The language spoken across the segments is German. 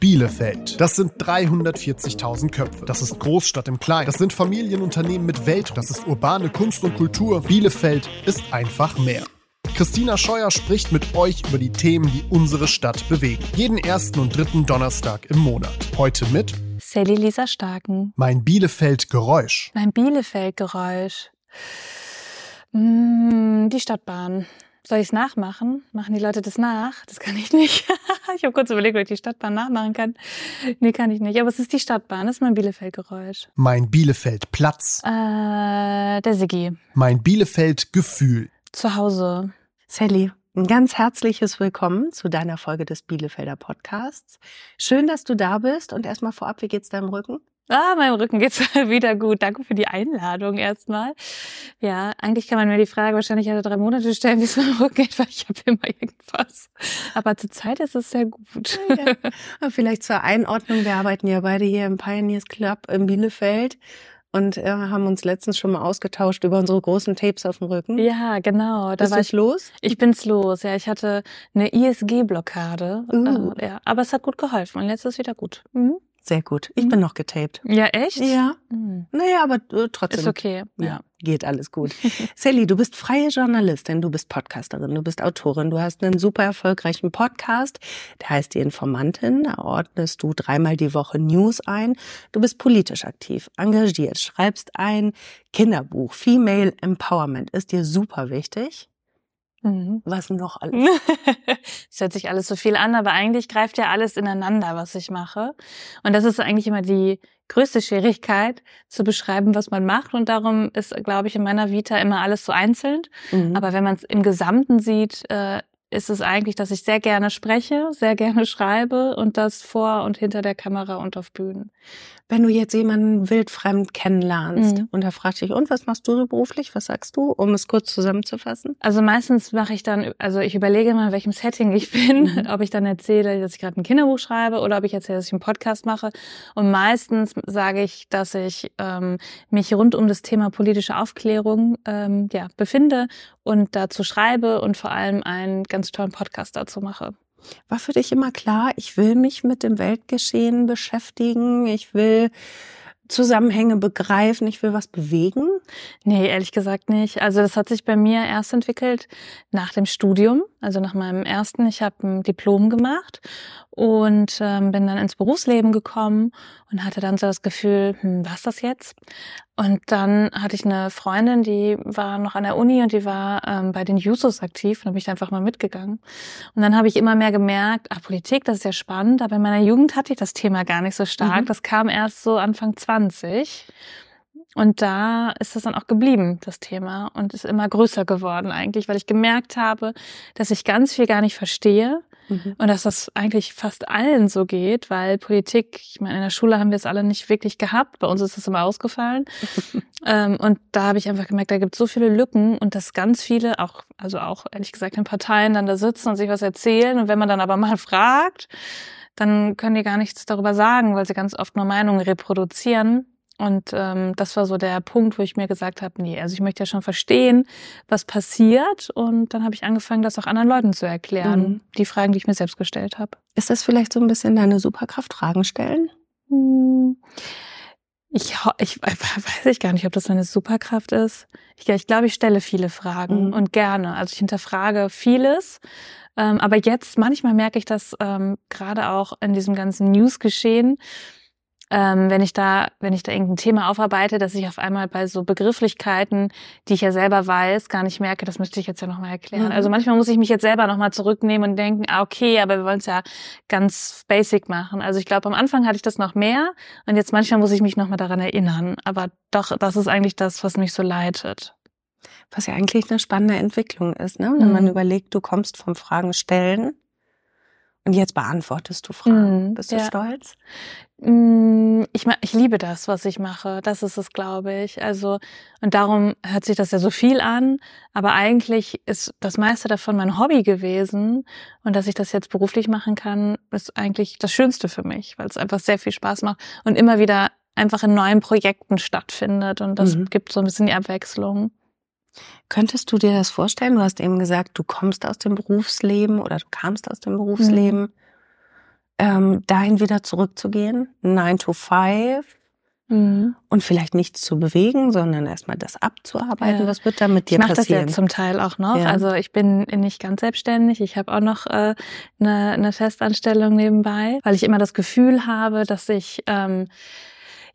Bielefeld. Das sind 340.000 Köpfe. Das ist Großstadt im Kleinen. Das sind Familienunternehmen mit Welt. Das ist urbane Kunst und Kultur. Bielefeld ist einfach mehr. Christina Scheuer spricht mit euch über die Themen, die unsere Stadt bewegen. Jeden ersten und dritten Donnerstag im Monat. Heute mit Sally Lisa Starken. Mein Bielefeld-Geräusch. Mein Bielefeld-Geräusch. Mm, die Stadtbahn. Soll ich es nachmachen? Machen die Leute das nach? Das kann ich nicht. ich habe kurz überlegt, ob ich die Stadtbahn nachmachen kann. Nee, kann ich nicht. Aber es ist die Stadtbahn. Das ist mein Bielefeld-Geräusch. Mein Bielefeld-Platz. Äh, der Siggi. Mein Bielefeld-Gefühl. Zu Hause. Sally, ein ganz herzliches Willkommen zu deiner Folge des Bielefelder Podcasts. Schön, dass du da bist und erstmal vorab, wie geht's deinem Rücken? Ah, meinem Rücken geht's wieder gut. Danke für die Einladung erstmal. Ja, eigentlich kann man mir die Frage wahrscheinlich alle drei Monate stellen, wie es meinem Rücken geht, weil ich habe immer irgendwas. Aber zurzeit ist es sehr gut. Ja. Vielleicht zur Einordnung, wir arbeiten ja beide hier im Pioneers Club in Bielefeld und äh, haben uns letztens schon mal ausgetauscht über unsere großen Tapes auf dem Rücken. Ja, genau. Da Bist war ich los? Ich bin's los. Ja, ich hatte eine ISG-Blockade. Uh. Äh, ja, aber es hat gut geholfen und jetzt ist es wieder gut. Mhm. Sehr gut. Ich mhm. bin noch getaped. Ja, echt? Ja. Mhm. Naja, aber äh, trotzdem. Ist okay. Ja, ja. geht alles gut. Sally, du bist freie Journalistin, du bist Podcasterin, du bist Autorin, du hast einen super erfolgreichen Podcast, der heißt Die Informantin. Da ordnest du dreimal die Woche News ein. Du bist politisch aktiv, engagiert, schreibst ein Kinderbuch. Female Empowerment ist dir super wichtig. Mhm. Was noch alles? Es hört sich alles so viel an, aber eigentlich greift ja alles ineinander, was ich mache. Und das ist eigentlich immer die größte Schwierigkeit, zu beschreiben, was man macht. Und darum ist, glaube ich, in meiner Vita immer alles so einzeln. Mhm. Aber wenn man es im Gesamten sieht, äh, ist es eigentlich, dass ich sehr gerne spreche, sehr gerne schreibe und das vor und hinter der Kamera und auf Bühnen. Wenn du jetzt jemanden wildfremd kennenlernst mhm. und er fragt dich, und was machst du so beruflich? Was sagst du, um es kurz zusammenzufassen? Also meistens mache ich dann, also ich überlege mal, in welchem Setting ich bin, mhm. ob ich dann erzähle, dass ich gerade ein Kinderbuch schreibe oder ob ich erzähle, dass ich einen Podcast mache. Und meistens sage ich, dass ich ähm, mich rund um das Thema politische Aufklärung ähm, ja, befinde und dazu schreibe und vor allem einen ganz tollen Podcast dazu mache. War für dich immer klar, ich will mich mit dem Weltgeschehen beschäftigen, ich will Zusammenhänge begreifen, ich will was bewegen? Nee, ehrlich gesagt nicht. Also das hat sich bei mir erst entwickelt nach dem Studium, also nach meinem ersten. Ich habe ein Diplom gemacht und ähm, bin dann ins Berufsleben gekommen und hatte dann so das Gefühl, hm, was das jetzt? Und dann hatte ich eine Freundin, die war noch an der Uni und die war ähm, bei den Jusos aktiv und habe ich einfach mal mitgegangen. Und dann habe ich immer mehr gemerkt, ah, Politik, das ist ja spannend, aber in meiner Jugend hatte ich das Thema gar nicht so stark. Mhm. Das kam erst so Anfang 20. Und da ist das dann auch geblieben, das Thema, und ist immer größer geworden eigentlich, weil ich gemerkt habe, dass ich ganz viel gar nicht verstehe Mhm. Und dass das eigentlich fast allen so geht, weil Politik, ich meine, in der Schule haben wir es alle nicht wirklich gehabt. Bei uns ist es immer ausgefallen. ähm, und da habe ich einfach gemerkt, da gibt es so viele Lücken und dass ganz viele, auch, also auch ehrlich gesagt in Parteien dann da sitzen und sich was erzählen. Und wenn man dann aber mal fragt, dann können die gar nichts darüber sagen, weil sie ganz oft nur Meinungen reproduzieren. Und ähm, das war so der Punkt, wo ich mir gesagt habe, nee, also ich möchte ja schon verstehen, was passiert. Und dann habe ich angefangen, das auch anderen Leuten zu erklären, mhm. die Fragen, die ich mir selbst gestellt habe. Ist das vielleicht so ein bisschen deine Superkraft, Fragen stellen? Hm. Ich, ich weiß ich gar nicht, ob das meine Superkraft ist. Ich, ich glaube, ich stelle viele Fragen mhm. und gerne. Also ich hinterfrage vieles. Ähm, aber jetzt, manchmal merke ich das ähm, gerade auch in diesem ganzen News-Geschehen, ähm, wenn ich da, wenn ich da irgendein Thema aufarbeite, dass ich auf einmal bei so Begrifflichkeiten, die ich ja selber weiß, gar nicht merke, das müsste ich jetzt ja nochmal erklären. Mhm. Also manchmal muss ich mich jetzt selber nochmal zurücknehmen und denken, ah, okay, aber wir wollen es ja ganz basic machen. Also ich glaube, am Anfang hatte ich das noch mehr und jetzt manchmal muss ich mich nochmal daran erinnern. Aber doch, das ist eigentlich das, was mich so leitet. Was ja eigentlich eine spannende Entwicklung ist, ne? Wenn mhm. man überlegt, du kommst vom Fragen stellen und jetzt beantwortest du Fragen. Mhm, Bist du ja. stolz? Mm, ich, ich liebe das, was ich mache. Das ist es, glaube ich. Also, und darum hört sich das ja so viel an. Aber eigentlich ist das meiste davon mein Hobby gewesen. Und dass ich das jetzt beruflich machen kann, ist eigentlich das Schönste für mich, weil es einfach sehr viel Spaß macht und immer wieder einfach in neuen Projekten stattfindet. Und das mhm. gibt so ein bisschen die Abwechslung. Könntest du dir das vorstellen? Du hast eben gesagt, du kommst aus dem Berufsleben oder du kamst aus dem Berufsleben. Mhm. ähm, dahin wieder zurückzugehen, 9 to 5 Mhm. und vielleicht nichts zu bewegen, sondern erstmal das abzuarbeiten. Ja. Was wird da mit dir Ich mache das passieren? ja zum Teil auch noch. Ja. Also ich bin nicht ganz selbstständig. Ich habe auch noch äh, eine, eine Festanstellung nebenbei, weil ich immer das Gefühl habe, dass ich ähm,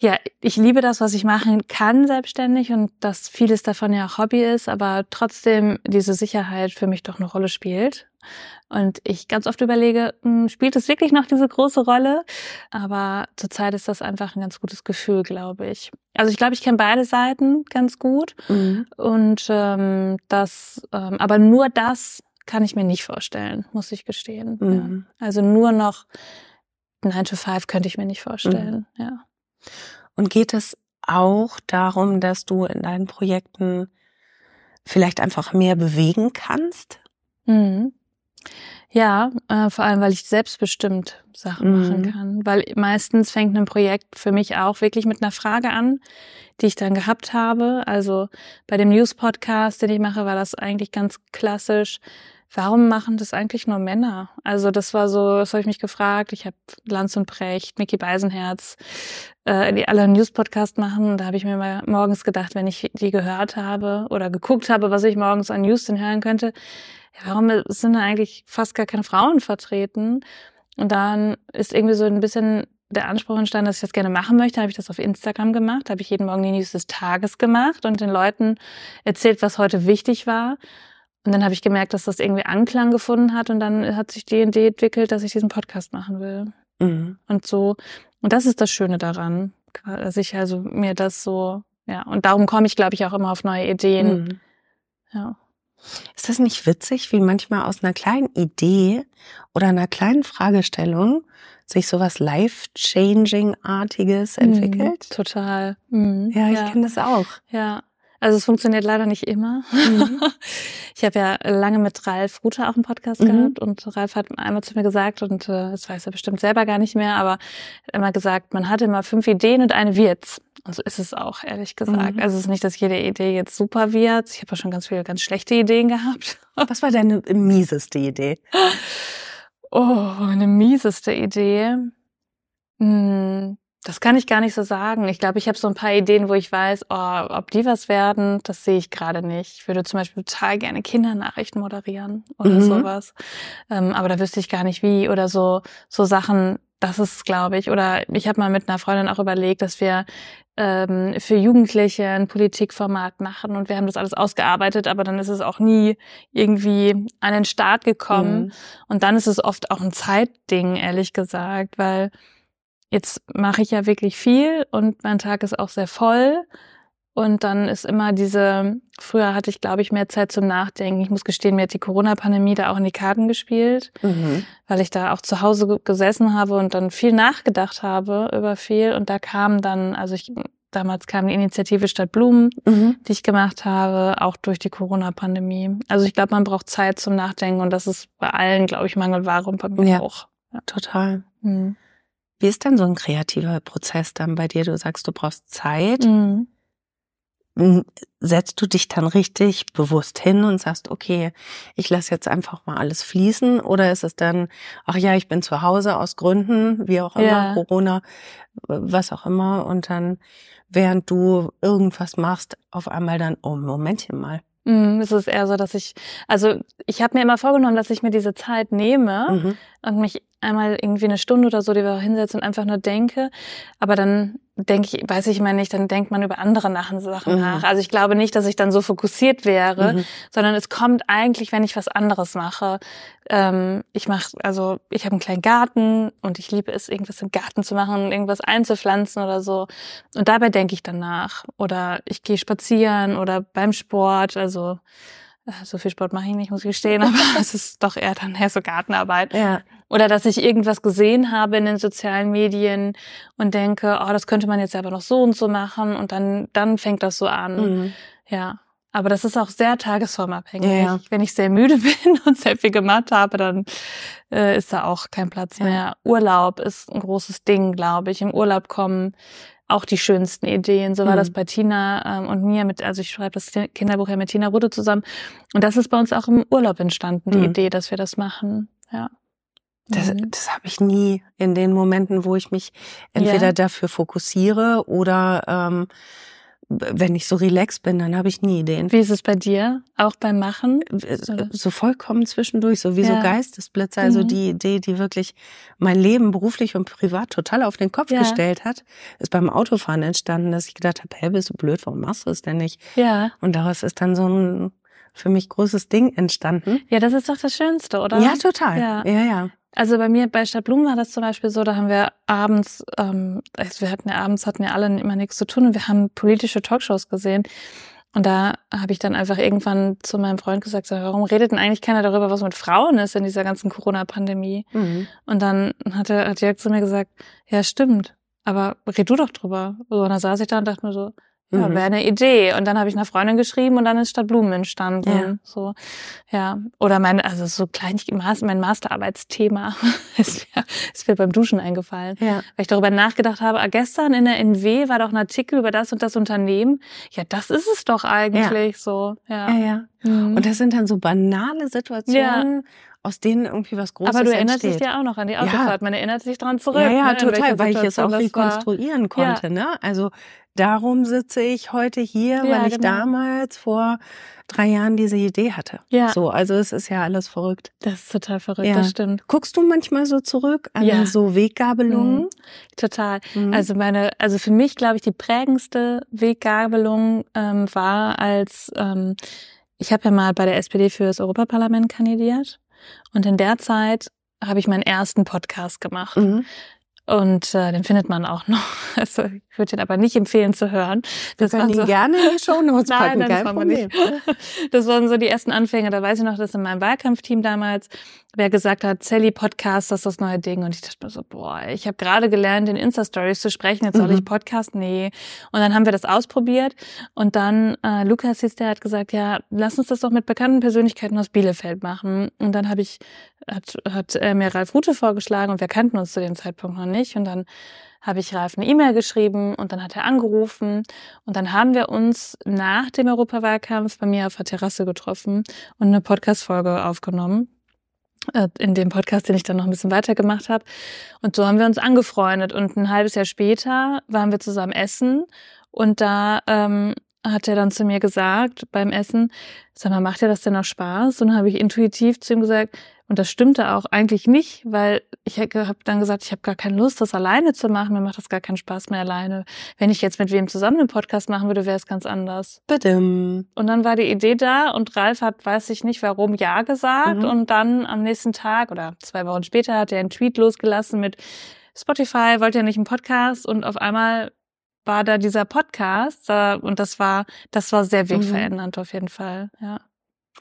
ja, ich liebe das, was ich machen kann selbstständig und dass vieles davon ja auch Hobby ist, aber trotzdem diese Sicherheit für mich doch eine Rolle spielt. Und ich ganz oft überlege, hm, spielt es wirklich noch diese große Rolle? Aber zurzeit ist das einfach ein ganz gutes Gefühl, glaube ich. Also ich glaube, ich kenne beide Seiten ganz gut. Mhm. Und ähm, das, ähm, aber nur das kann ich mir nicht vorstellen, muss ich gestehen. Mhm. Ja. Also nur noch 9 to 5 könnte ich mir nicht vorstellen. Ja. Und geht es auch darum, dass du in deinen Projekten vielleicht einfach mehr bewegen kannst? Mhm. Ja, äh, vor allem, weil ich selbstbestimmt Sachen Mhm. machen kann. Weil meistens fängt ein Projekt für mich auch wirklich mit einer Frage an, die ich dann gehabt habe. Also bei dem News-Podcast, den ich mache, war das eigentlich ganz klassisch. Warum machen das eigentlich nur Männer? Also das war so, das habe ich mich gefragt. Ich habe Lanz und Precht, Mickey Beisenherz, äh, die alle einen News-Podcast machen. Da habe ich mir mal morgens gedacht, wenn ich die gehört habe oder geguckt habe, was ich morgens an News denn hören könnte, warum sind da eigentlich fast gar keine Frauen vertreten? Und dann ist irgendwie so ein bisschen der Anspruch entstanden, dass ich das gerne machen möchte. Habe ich das auf Instagram gemacht, habe ich jeden Morgen die News des Tages gemacht und den Leuten erzählt, was heute wichtig war. Und dann habe ich gemerkt, dass das irgendwie Anklang gefunden hat und dann hat sich die Idee entwickelt, dass ich diesen Podcast machen will. Mhm. Und so, und das ist das Schöne daran, dass ich also mir das so, ja, und darum komme ich, glaube ich, auch immer auf neue Ideen. Mhm. Ja. Ist das nicht witzig, wie manchmal aus einer kleinen Idee oder einer kleinen Fragestellung sich sowas life-changing-artiges entwickelt? Mhm, total. Mhm. Ja, ich kenne das auch. Ja. Also es funktioniert leider nicht immer. Mhm. Ich habe ja lange mit Ralf Rute auch einen Podcast Mhm. gehabt und Ralf hat einmal zu mir gesagt, und äh, das weiß er bestimmt selber gar nicht mehr, aber er hat immer gesagt, man hat immer fünf Ideen und eine wird's. Und so ist es auch, ehrlich gesagt. Mhm. Also es ist nicht, dass jede Idee jetzt super wird. Ich habe ja schon ganz viele ganz schlechte Ideen gehabt. Was war deine mieseste Idee? Oh, eine mieseste Idee. Hm, das kann ich gar nicht so sagen. Ich glaube, ich habe so ein paar Ideen, wo ich weiß, oh, ob die was werden, das sehe ich gerade nicht. Ich würde zum Beispiel total gerne Kindernachrichten moderieren oder Mhm. sowas. Ähm, aber da wüsste ich gar nicht wie. Oder so, so Sachen, das ist, glaube ich. Oder ich habe mal mit einer Freundin auch überlegt, dass wir ähm, für Jugendliche ein Politikformat machen und wir haben das alles ausgearbeitet, aber dann ist es auch nie irgendwie an den Start gekommen. Mhm. Und dann ist es oft auch ein Zeitding, ehrlich gesagt, weil jetzt mache ich ja wirklich viel und mein Tag ist auch sehr voll. Und dann ist immer diese, früher hatte ich, glaube ich, mehr Zeit zum Nachdenken. Ich muss gestehen, mir hat die Corona-Pandemie da auch in die Karten gespielt, Mhm. weil ich da auch zu Hause ge- gesessen habe und dann viel nachgedacht habe über viel. Und da kam dann, also ich, damals kam die Initiative Stadt Blumen, Mhm. die ich gemacht habe, auch durch die Corona-Pandemie. Also ich glaube, man braucht Zeit zum Nachdenken und das ist bei allen, glaube ich, Mangelware und bei mir Ja. auch. Total. Mhm. Wie ist denn so ein kreativer Prozess dann bei dir? Du sagst, du brauchst Zeit. Mhm. M- Setzt du dich dann richtig bewusst hin und sagst, okay, ich lasse jetzt einfach mal alles fließen? Oder ist es dann, ach ja, ich bin zu Hause aus Gründen, wie auch immer, Ja. Corona, was auch immer, und dann, während du irgendwas machst, auf einmal dann, oh, Momentchen mal. Mhm, Es ist eher so, dass ich, also ich habe mir immer vorgenommen, dass ich mir diese Zeit nehme Mhm. und mich einmal irgendwie eine Stunde oder so die Woche hinsetze und einfach nur denke. Aber dann denke ich, weiß ich immer nicht, dann denkt man über andere nach Sachen Mhm. nach. Also ich glaube nicht, dass ich dann so fokussiert wäre, Mhm. sondern es kommt eigentlich, wenn ich was anderes mache. Ähm, ich mache, also ich habe einen kleinen Garten und ich liebe es, irgendwas im Garten zu machen, irgendwas einzupflanzen oder so. Und dabei denke ich danach. Oder ich gehe spazieren oder beim Sport. Also so viel Sport mache ich nicht, muss ich gestehen, aber es ist doch eher dann eher so Gartenarbeit. Ja. Oder dass ich irgendwas gesehen habe in den sozialen Medien und denke, oh, das könnte man jetzt aber noch so und so machen und dann, dann fängt das so an. Mhm. Ja. Aber das ist auch sehr tagesformabhängig. Ja, ja. Wenn ich sehr müde bin und sehr viel gemacht habe, dann äh, ist da auch kein Platz Ja. mehr. Urlaub ist ein großes Ding, glaube ich. Im Urlaub kommen auch die schönsten Ideen. So war Mhm. das bei Tina ähm, und mir mit, also ich schreibe das Kinderbuch ja mit Tina Rudde zusammen. Und das ist bei uns auch im Urlaub entstanden, die Mhm. Idee, dass wir das machen. Ja. Das, mhm. das habe ich nie in den Momenten, wo ich mich entweder ja. dafür fokussiere oder ähm, wenn ich so relaxed bin, dann habe ich nie Ideen. Wie ist es bei dir? Auch beim Machen? Äh, so vollkommen zwischendurch, so wie ja. so Geistesblitze. Also mhm. die Idee, die wirklich mein Leben beruflich und privat total auf den Kopf ja. gestellt hat, ist beim Autofahren entstanden, dass ich gedacht habe, hey, bist du blöd, warum machst du es denn nicht? Ja. Und daraus ist dann so ein für mich großes Ding entstanden. Ja, das ist doch das Schönste, oder? Ja, total. Ja, ja. ja. Also bei mir bei Stadtblumen war das zum Beispiel so, da haben wir abends, ähm, also wir hatten ja abends hatten ja alle immer nichts zu tun und wir haben politische Talkshows gesehen. Und da habe ich dann einfach irgendwann zu meinem Freund gesagt, so, warum redet denn eigentlich keiner darüber, was mit Frauen ist in dieser ganzen Corona-Pandemie? Mhm. Und dann hat, er, hat Jörg zu mir gesagt, ja stimmt, aber red du doch drüber. So, und dann saß ich da und dachte mir so, ja, mhm. wäre eine Idee. Und dann habe ich einer Freundin geschrieben und dann ist statt Blumen entstanden. Ja. So, ja. Oder mein, also so klein, mein Masterarbeitsthema ist mir, ist mir beim Duschen eingefallen. Ja. Weil ich darüber nachgedacht habe, ah, gestern in der NW war doch ein Artikel über das und das Unternehmen. Ja, das ist es doch eigentlich ja. so. Ja, ja. ja. Mhm. Und das sind dann so banale Situationen. Ja aus denen irgendwie was Großes Aber du erinnerst entsteht. dich ja auch noch an die Autofahrt. Ja. Man erinnert sich dran zurück. Ja, ja, ne? total, weil ich es auch rekonstruieren konnte. Ja. Ne? Also darum sitze ich heute hier, ja, weil ich genau. damals vor drei Jahren diese Idee hatte. Ja. So, also es ist ja alles verrückt. Das ist total verrückt, ja. das stimmt. Guckst du manchmal so zurück an ja. so Weggabelungen? Mhm. Total. Mhm. Also meine, also für mich glaube ich die prägendste Weggabelung ähm, war als ähm, ich habe ja mal bei der SPD für das Europaparlament kandidiert und in der Zeit habe ich meinen ersten Podcast gemacht. Mhm. Und äh, den findet man auch noch. Also ich würde ihn aber nicht empfehlen zu hören. Das Wir können ihn so, gerne in die Show Notes packen, Nein, kein Problem. Das waren so die ersten Anfänge. Da weiß ich noch, dass in meinem Wahlkampfteam damals wer gesagt hat, Sally Podcast, das ist das neue Ding. Und ich dachte mir so, boah, ich habe gerade gelernt, in Insta-Stories zu sprechen, jetzt soll mhm. ich Podcast? Nee. Und dann haben wir das ausprobiert. Und dann, äh, Lukas hieß der, hat gesagt, ja, lass uns das doch mit bekannten Persönlichkeiten aus Bielefeld machen. Und dann habe ich, hat, hat er mir Ralf Rute vorgeschlagen und wir kannten uns zu dem Zeitpunkt noch nicht. Und dann habe ich Ralf eine E-Mail geschrieben und dann hat er angerufen und dann haben wir uns nach dem Europawahlkampf bei mir auf der Terrasse getroffen und eine Podcast-Folge aufgenommen. Äh, in dem Podcast, den ich dann noch ein bisschen weitergemacht habe. Und so haben wir uns angefreundet. Und ein halbes Jahr später waren wir zusammen essen. Und da ähm, hat er dann zu mir gesagt beim Essen, sag mal, macht dir das denn noch Spaß? Und dann habe ich intuitiv zu ihm gesagt, und das stimmte auch eigentlich nicht, weil ich habe dann gesagt, ich habe gar keine Lust, das alleine zu machen. Mir macht das gar keinen Spaß mehr alleine. Wenn ich jetzt mit wem zusammen einen Podcast machen würde, wäre es ganz anders. Bitte. Und dann war die Idee da und Ralf hat, weiß ich nicht warum, Ja gesagt. Mhm. Und dann am nächsten Tag oder zwei Wochen später hat er einen Tweet losgelassen mit Spotify, wollt ihr nicht einen Podcast? Und auf einmal war da dieser Podcast und das war, das war sehr mhm. wegverändernd mhm. auf jeden Fall, ja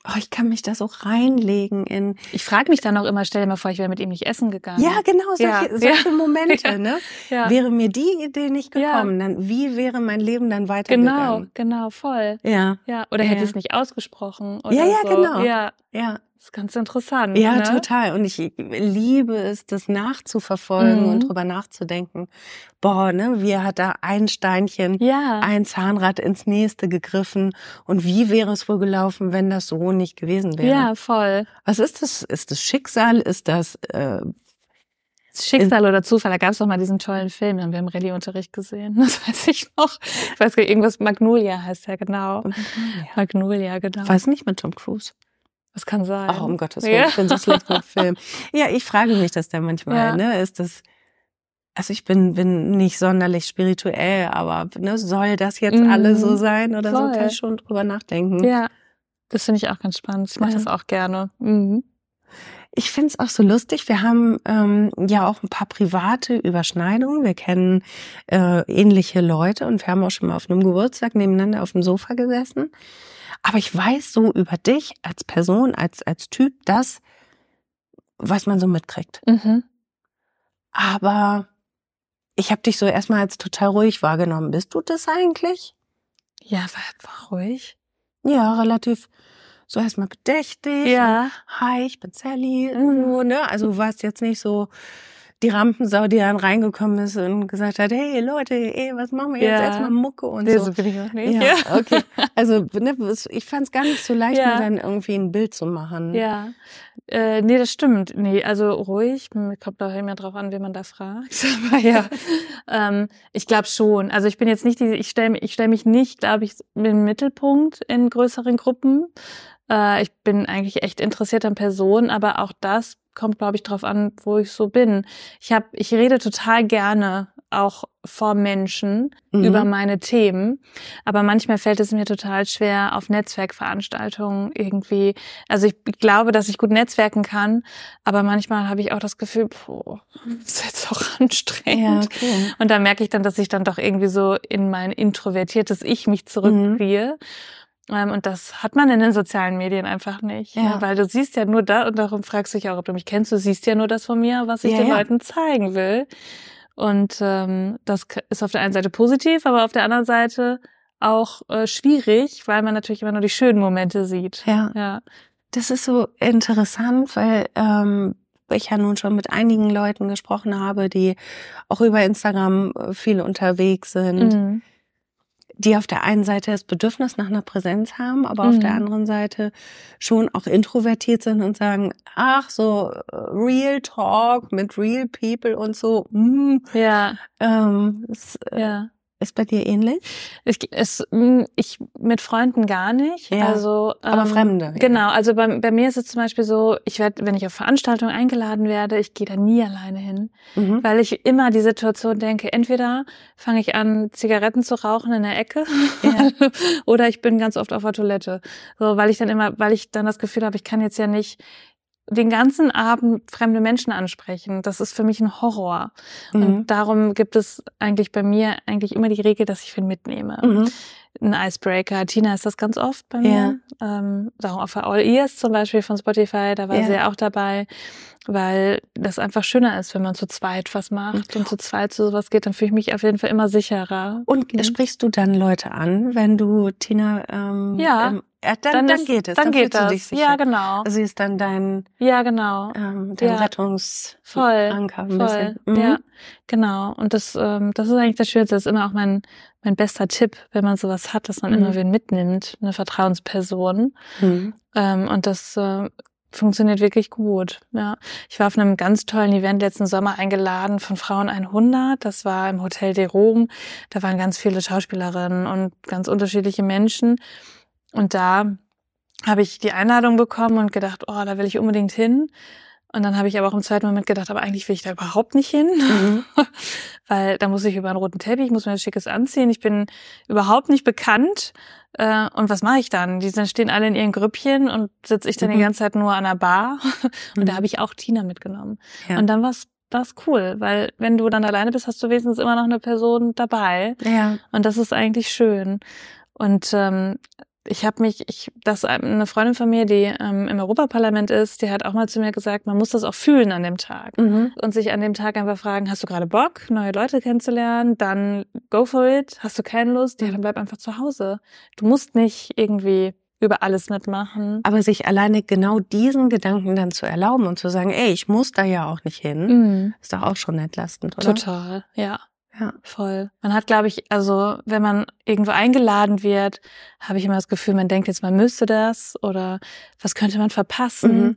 oh, ich kann mich da so reinlegen in. Ich frage mich dann auch immer, stell dir mal vor, ich wäre mit ihm nicht essen gegangen. Ja, genau, solche, ja. solche Momente, ja. ne? Ja. Wäre mir die Idee nicht gekommen, dann wie wäre mein Leben dann weitergegangen? Genau, genau, voll. Ja. Ja, oder hätte ich es nicht ausgesprochen oder Ja, ja, so. genau. Ja. Ja. Das ist ganz interessant. Ja, ne? total. Und ich liebe es, das nachzuverfolgen mhm. und drüber nachzudenken. Boah, ne, wie hat da ein Steinchen, ja. ein Zahnrad ins nächste gegriffen und wie wäre es wohl gelaufen, wenn das so nicht gewesen wäre? Ja, voll. Was ist das? Ist das Schicksal? Ist das äh, Schicksal oder Zufall, da gab es doch mal diesen tollen Film, den haben wir im Rallye-Unterricht gesehen. Das weiß ich noch. Ich weiß gar nicht, irgendwas Magnolia heißt der, genau. Magnolia, Magnolia genau. Weiß nicht mit Tom Cruise. Das kann sein. Ach, um Gottes Willen, ja. ich bin so schlecht mit Film. Ja, ich frage mich das dann manchmal, ja. ne? Ist das, also ich bin, bin nicht sonderlich spirituell, aber ne, soll das jetzt mhm. alles so sein oder Voll. so? Kann ich schon drüber nachdenken. Ja, das finde ich auch ganz spannend. Ich mache ja. das auch gerne. Mhm. Ich finde es auch so lustig. Wir haben ähm, ja auch ein paar private Überschneidungen. Wir kennen äh, ähnliche Leute und wir haben auch schon mal auf einem Geburtstag nebeneinander auf dem Sofa gesessen. Aber ich weiß so über dich als Person, als, als Typ, das, was man so mitkriegt. Mhm. Aber ich habe dich so erstmal als total ruhig wahrgenommen. Bist du das eigentlich? Ja, war, war ruhig. Ja, relativ so erstmal bedächtig. Ja. Hi, ich bin Sally. Mhm. So, ne? Also du warst jetzt nicht so die Rampensau, die dann reingekommen ist und gesagt hat, hey Leute, ey, was machen wir jetzt? Ja. Erstmal Mucke und Nee, so. so bin ich auch nicht. Ja, okay. Also ne, ich fand es gar nicht so leicht, Ja. mir dann irgendwie ein Bild zu machen. Ja. Äh, nee, das stimmt. Nee, also ruhig. Hm, Kommt auch immer drauf an, wen man da fragt. Aber ja, ähm, ich glaube schon. Also ich bin jetzt nicht die, ich stelle ich stell mich nicht, glaube ich, im Mittelpunkt in größeren Gruppen. Äh, ich bin eigentlich echt interessiert an Personen, aber auch das kommt, glaube ich, drauf an, wo ich so bin. Ich habe, ich rede total gerne auch vor Menschen Mhm. über meine Themen. Aber manchmal fällt es mir total schwer, auf Netzwerkveranstaltungen irgendwie. Also ich glaube, dass ich gut netzwerken kann, aber manchmal habe ich auch das Gefühl, boah, das ist jetzt auch Ja, anstrengend. okay. Und da merke ich dann, dass ich dann doch irgendwie so in mein introvertiertes Ich mich zurückziehe. Ähm, und das hat man in den sozialen Medien einfach nicht. Ja. Ja. Weil du siehst ja nur da, und darum fragst du dich auch, ob du mich kennst, du siehst ja nur das von mir, was ich Ja, den ja. Leuten zeigen will. Und ähm, das ist auf der einen Seite positiv, aber auf der anderen Seite auch äh, schwierig, weil man natürlich immer nur die schönen Momente sieht. Ja. Ja. Das ist so interessant, weil ähm, ich ja nun schon mit einigen Leuten gesprochen habe, die auch über Instagram äh, viel unterwegs sind, Mhm. Die auf der einen Seite das Bedürfnis nach einer Präsenz haben, aber auf Mhm. der anderen Seite schon auch introvertiert sind und sagen, ach so, äh, Real Talk mit Real People und so. Mm, Ja, ähm, das, äh, ja. Ist bei dir ähnlich? Ich, es, mh, ich mit Freunden gar nicht. Ja, also, aber Fremde, ja. Genau, also bei, bei mir ist es zum Beispiel so, ich werde, wenn ich auf Veranstaltungen eingeladen werde, ich gehe da nie alleine hin. Mhm. Weil ich immer die Situation denke, entweder fange ich an, Zigaretten zu rauchen in der Ecke Ja. oder ich bin ganz oft auf der Toilette. So, weil ich dann immer, weil ich dann das Gefühl habe, ich kann jetzt ja nicht den ganzen Abend fremde Menschen ansprechen. Das ist für mich ein Horror. Mhm. Und darum gibt es eigentlich bei mir eigentlich immer die Regel, dass ich viel mitnehme. Mhm. Ein Icebreaker. Tina ist das ganz oft bei mir. Ähm, darum auf der All Ears zum Beispiel von Spotify, da war Ja. sie ja auch dabei, weil das einfach schöner ist, wenn man zu zweit was macht und zu zweit zu sowas geht, dann fühle ich mich auf jeden Fall immer sicherer. Und Mhm. sprichst du dann Leute an, wenn du Tina ähm, Ja. ähm, ja dann, dann, ist- geht es. Dann, geht fühlst du das. dich sicher. Ja, genau. Sie ist dann dein, Ja, genau. ähm, dein Ja. Rettungsanker Voll. Voll. Mhm. Ja, genau. Und das, ähm, das ist eigentlich das Schönste. Das ist immer auch mein, mein bester Tipp, wenn man sowas hat, dass man Mhm. immer wen mitnimmt, eine Vertrauensperson. Mhm. Ähm, und das äh, funktioniert wirklich gut. Ja, ich war auf einem ganz tollen Event letzten Sommer eingeladen von Frauen 100. Das war im Hotel de Rome. Da waren ganz viele Schauspielerinnen und ganz unterschiedliche Menschen. Und da habe ich die Einladung bekommen und gedacht, oh, da will ich unbedingt hin. Und dann habe ich aber auch im zweiten Moment gedacht, aber eigentlich will ich da überhaupt nicht hin, Mhm. weil da muss ich über einen roten Teppich, ich muss mir was Schickes anziehen. Ich bin überhaupt nicht bekannt. Äh, und was mache ich dann? Die sind, stehen alle in ihren Grüppchen und sitze ich dann Mhm. die ganze Zeit nur an der Bar. Und da Mhm. habe ich auch Tina mitgenommen. Ja. Und dann war's war's cool, weil wenn du dann alleine bist, hast du wenigstens immer noch eine Person dabei. Ja. Und das ist eigentlich schön. Und ähm, ich habe mich, ich, das eine Freundin von mir, die ähm, im Europaparlament ist, die hat auch mal zu mir gesagt, man muss das auch fühlen an dem Tag Mhm. und sich an dem Tag einfach fragen, hast du gerade Bock, neue Leute kennenzulernen? Dann go for it. Hast du keine Lust? Ja, dann bleib einfach zu Hause. Du musst nicht irgendwie über alles mitmachen. Aber sich alleine genau diesen Gedanken dann zu erlauben und zu sagen, ey, ich muss da ja auch nicht hin, Mhm. ist doch auch schon entlastend, oder? Total, ja. Ja. Voll. Man hat, glaube ich, also wenn man irgendwo eingeladen wird, habe ich immer das Gefühl, man denkt jetzt, man müsste das oder was könnte man verpassen. Mhm.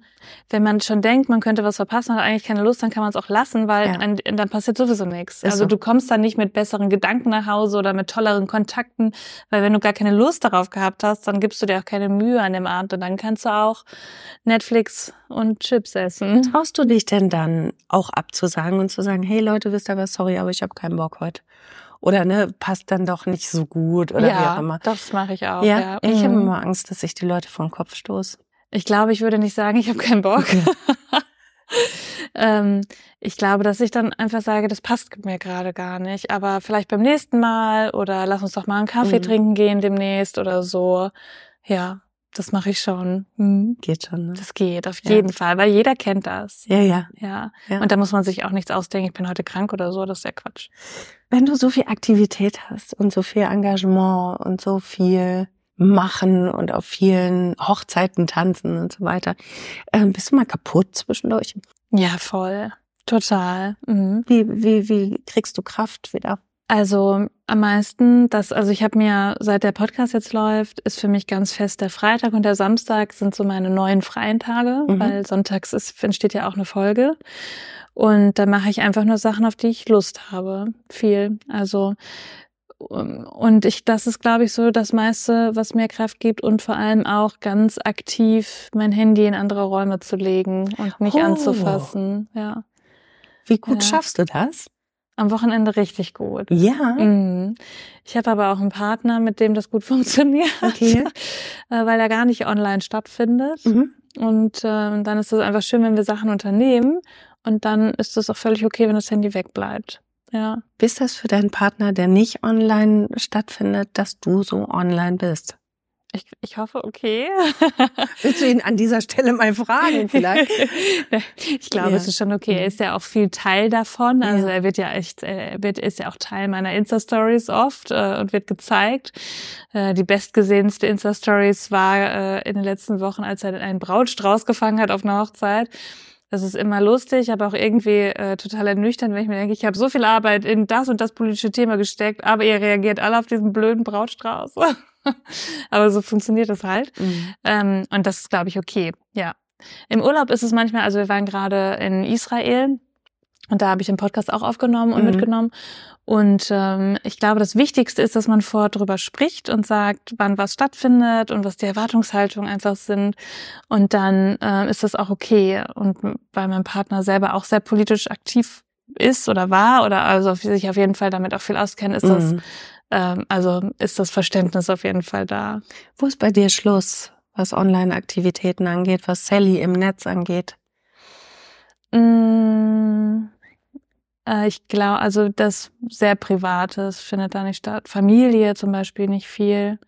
Wenn man schon denkt, man könnte was verpassen, hat eigentlich keine Lust, dann kann man es auch lassen, weil Ja. ein, dann passiert sowieso nichts. Ist Also so. du kommst dann nicht mit besseren Gedanken nach Hause oder mit tolleren Kontakten, weil wenn du gar keine Lust darauf gehabt hast, dann gibst du dir auch keine Mühe an dem Abend und dann kannst du auch Netflix und Chips essen. Traust du dich denn dann auch abzusagen und zu sagen, hey Leute, wisst ihr was, sorry, aber ich habe keinen Bock heute? Oder ne, passt dann doch nicht so gut oder wie auch ja, immer. das mache ich auch. Ja, Ja, ich habe Mhm. immer Angst, dass ich die Leute vor den Kopf stoße. Ich glaube, ich würde nicht sagen, ich habe keinen Bock. ähm, ich glaube, dass ich dann einfach sage, das passt mir gerade gar nicht. Aber vielleicht beim nächsten Mal oder lass uns doch mal einen Kaffee Mhm. trinken gehen demnächst oder so. Ja, das mache ich schon. Mhm. Geht schon, ne? Das geht auf Ja. jeden Fall, weil jeder kennt das. Ja, ja. Ja. Ja. Und da muss man sich auch nichts ausdenken, ich bin heute krank oder so, das ist ja Quatsch. Wenn du so viel Aktivität hast und so viel Engagement und so viel machen und auf vielen Hochzeiten tanzen und so weiter, ähm, bist du mal kaputt zwischendurch? Ja, voll. Total. Mhm. Wie, wie, wie kriegst du Kraft wieder? Also am meisten, das, also ich habe mir, seit der Podcast jetzt läuft, ist für mich ganz fest der Freitag und der Samstag sind so meine neuen freien Tage, mhm. weil sonntags ist, entsteht ja auch eine Folge. Und da mache ich einfach nur Sachen, auf die ich Lust habe. Viel. Also und ich, das ist, glaube ich, so das meiste, was mir Kraft gibt und vor allem auch ganz aktiv mein Handy in andere Räume zu legen und mich oh. anzufassen. Ja. Wie gut ja. schaffst du das? Am Wochenende richtig gut. Ja. Mhm. Ich habe aber auch einen Partner, mit dem das gut funktioniert, okay. Äh, weil er gar nicht online stattfindet. Mhm. Und äh, dann ist es einfach schön, wenn wir Sachen unternehmen. Und dann ist es auch völlig okay, wenn das Handy wegbleibt. Ja. Wie ist das für deinen Partner, der nicht online stattfindet, dass du so online bist? Ich, ich hoffe, okay. Willst du ihn an dieser Stelle mal fragen vielleicht? ich glaube, ja. es ist schon okay. Er ist ja auch viel Teil davon. Also ja. er wird ja echt, er wird, ist ja auch Teil meiner Insta-Stories oft äh, und wird gezeigt. Äh, die bestgesehenste Insta-Stories war äh, in den letzten Wochen, als er einen Brautstrauß gefangen hat auf einer Hochzeit. Das ist immer lustig, aber auch irgendwie äh, total ernüchternd, wenn ich mir denke, ich habe so viel Arbeit in das und das politische Thema gesteckt, aber ihr reagiert alle auf diesen blöden Brautstrauß. aber so funktioniert das halt. Mhm. Ähm, und das ist, glaube ich, okay. Ja. Im Urlaub ist es manchmal, also wir waren gerade in Israel und da habe ich den Podcast auch aufgenommen und mhm. mitgenommen. Und ähm, ich glaube, das Wichtigste ist, dass man vorher drüber spricht und sagt, wann was stattfindet und was die Erwartungshaltungen einfach sind. Und dann äh, ist das auch okay. Und weil mein Partner selber auch sehr politisch aktiv ist oder war oder also sich auf jeden Fall damit auch viel auskennt, ist mhm. das ähm, also ist das Verständnis auf jeden Fall da. Wo ist bei dir Schluss, was Online-Aktivitäten angeht, was Sally im Netz angeht? Mmh äh, ich glaube, also das sehr Privates findet da nicht statt. Familie zum Beispiel nicht viel.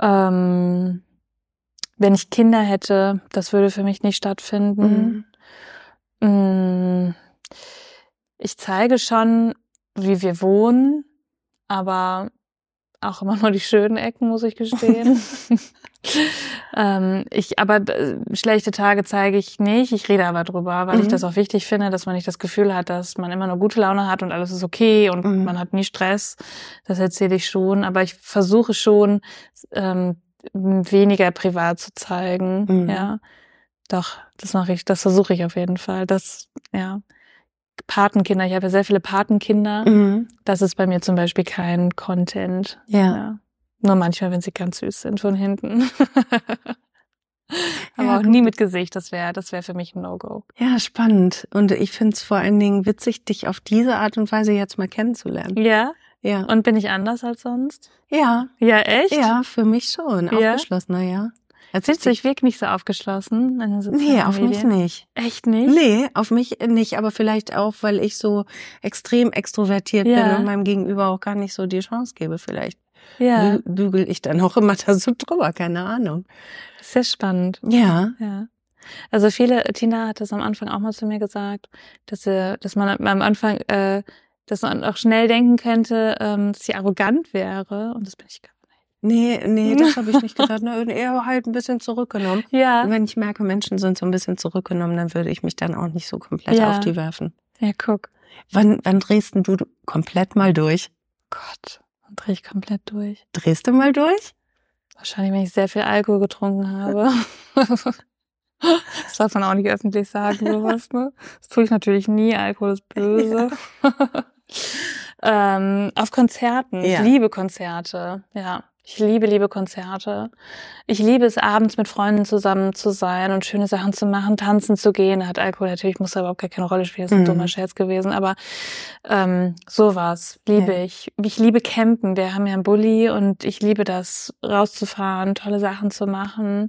Ähm, wenn ich Kinder hätte, das würde für mich nicht stattfinden. Mhm. Mm, ich zeige schon, wie wir wohnen, aber auch immer nur die schönen Ecken, muss ich gestehen. ähm, ich, aber äh, schlechte Tage zeige ich nicht. Ich rede aber drüber, weil mhm. ich das auch wichtig finde, dass man nicht das Gefühl hat, dass man immer nur gute Laune hat und alles ist okay und mhm. man hat nie Stress. Das erzähle ich schon. Aber ich versuche schon, ähm, weniger privat zu zeigen. Mhm. Ja. Doch, das mache ich, das versuche ich auf jeden Fall. Das, ja. Patenkinder, ich habe ja sehr viele Patenkinder. Mhm. Das ist bei mir zum Beispiel kein Content. Ja. ja. Nur manchmal, wenn sie ganz süß sind von hinten. Aber ja, auch nie mit Gesicht, das wäre das wäre für mich ein No-Go. Ja, spannend. Und ich finde es vor allen Dingen witzig, dich auf diese Art und Weise jetzt mal kennenzulernen. Ja. Ja. Und bin ich anders als sonst? Ja. Ja, echt? Ja, für mich schon. Ja. Aufgeschlossener, ja. Erzählst du, ich wirke nicht so aufgeschlossen? Nee, auf mich nicht. Echt nicht? Nee, auf mich nicht, aber vielleicht auch, weil ich so extrem extrovertiert ja. bin und meinem Gegenüber auch gar nicht so die Chance gebe, vielleicht. Ja. Bügel ich dann auch immer da so drüber, keine Ahnung. Sehr spannend. Ja. Ja. Also viele, Tina hat das am Anfang auch mal zu mir gesagt, dass, sie, dass man am Anfang, äh, dass man auch schnell denken könnte, ähm, dass sie arrogant wäre. Und das bin ich gar Nee, nee, das habe ich nicht gedacht. Na, eher halt ein bisschen zurückgenommen. Ja. Und wenn ich merke, Menschen sind so ein bisschen zurückgenommen, dann würde ich mich dann auch nicht so komplett ja. auf die werfen. Ja, guck. Wann, wann drehst du komplett mal durch? Gott, dann drehe ich komplett durch. Drehst du mal durch? Wahrscheinlich, wenn ich sehr viel Alkohol getrunken habe. das darf man auch nicht öffentlich sagen, sowas, ne? Das tue ich natürlich nie. Alkohol ist böse. Ja. ähm, auf Konzerten. Ja. Ich liebe Konzerte, ja. Ich liebe, liebe Konzerte. Ich liebe es, abends mit Freunden zusammen zu sein und schöne Sachen zu machen, tanzen zu gehen. Da hat Alkohol natürlich, muss da überhaupt gar keine Rolle spielen, das ist ein mhm. dummer Scherz gewesen. Aber ähm, sowas liebe ja. ich. Ich liebe Campen. Wir haben ja einen Bulli und ich liebe das, rauszufahren, tolle Sachen zu machen,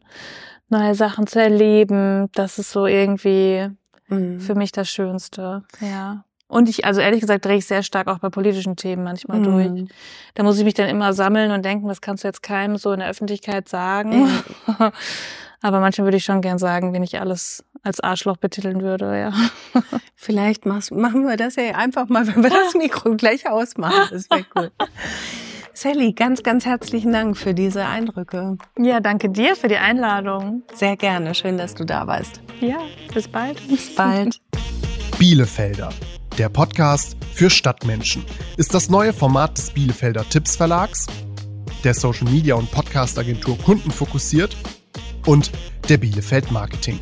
neue Sachen zu erleben. Das ist so irgendwie mhm. für mich das Schönste. Ja. Und ich, also ehrlich gesagt, drehe ich sehr stark auch bei politischen Themen manchmal mhm. durch. Da muss ich mich dann immer sammeln und denken, das kannst du jetzt keinem so in der Öffentlichkeit sagen. Ja. Aber manchmal würde ich schon gern sagen, wenn ich alles als Arschloch betiteln würde, ja. Vielleicht machen wir das ja einfach mal, wenn wir das Mikro gleich ausmachen. Das wäre cool. Sally, ganz, ganz herzlichen Dank für diese Eindrücke. Ja, danke dir für die Einladung. Sehr gerne. Schön, dass du da warst. Ja, bis bald. Bis bald. Bielefelder. Der Podcast für Stadtmenschen ist das neue Format des Bielefelder Tipps Verlags, der Social Media und Podcast Agentur Kunden fokussiert und der Bielefeld Marketing.